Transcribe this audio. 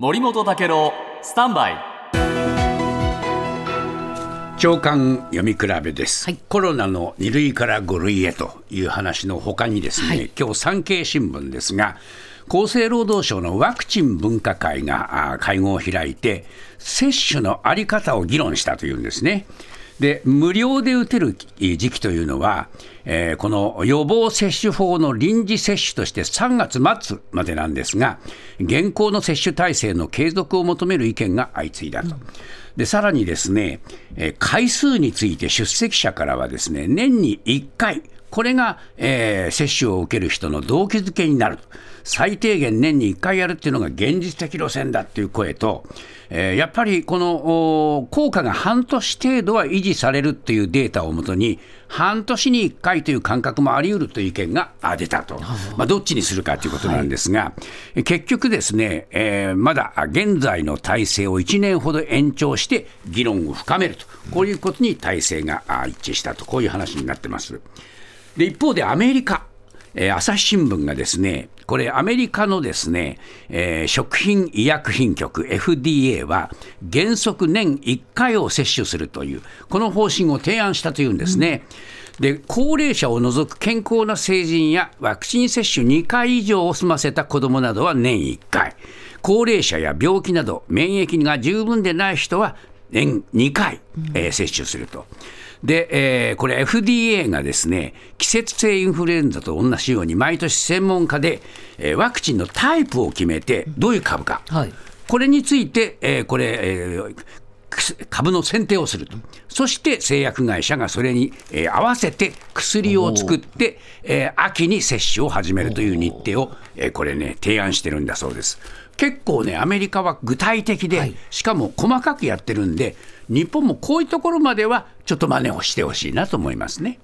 森本武郎スタンバイ。長官読み比べです、はい。コロナの2類から5類へという話のほかにですね、はい。今日産経新聞ですが厚生労働省のワクチン分科会が会合を開いて接種の在り方を議論したというんですね。で無料で打てる時期というのは、えーこの予防接種法の臨時接種として3月末までなんですが、現行の接種体制の継続を求める意見が相次いだと。でさらにですね、えー回数について出席者からはですね年に1回、これが、えー接種を受ける人の動機づけになると、最低限年に1回やるっていうのが現実的路線だっていう声と、えーやっぱりこのお効果が半年程度は維持されるっていうデータをもとに、半年に1回という感覚もあり得るという意見があ出たと、まあ、どっちにするかということなんですが、結局ですね、えーまだ現在の体制を1年ほど延長して議論を深めると、こういうことに体制があ一致したと、こういう話になってます。で一方でアメリカ、えー朝日新聞がですね、これ、アメリカのですね、えー食品医薬品局 FDA は、原則年1回を接種するという、この方針を提案したというんですね。で高齢者を除く健康な成人やワクチン接種2回以上を済ませた子どもなどは年1回、高齢者や病気など免疫が十分でない人は年2回、えー接種すると。で、えーこれ FDA がですね、季節性インフルエンザと同じように毎年専門家で、えーワクチンのタイプを決めて、どういう株か、はい。これについて、えーこれ、えー株の選定をすると、そして製薬会社がそれに、えー合わせて薬を作って、えー秋に接種を始めるという日程を、えーこれね、提案してるんだそうです。結構ね、アメリカは具体的で、はいしかも細かくやってるんで、日本もこういうところまではちょっと真似をしてほしいなと思いますね。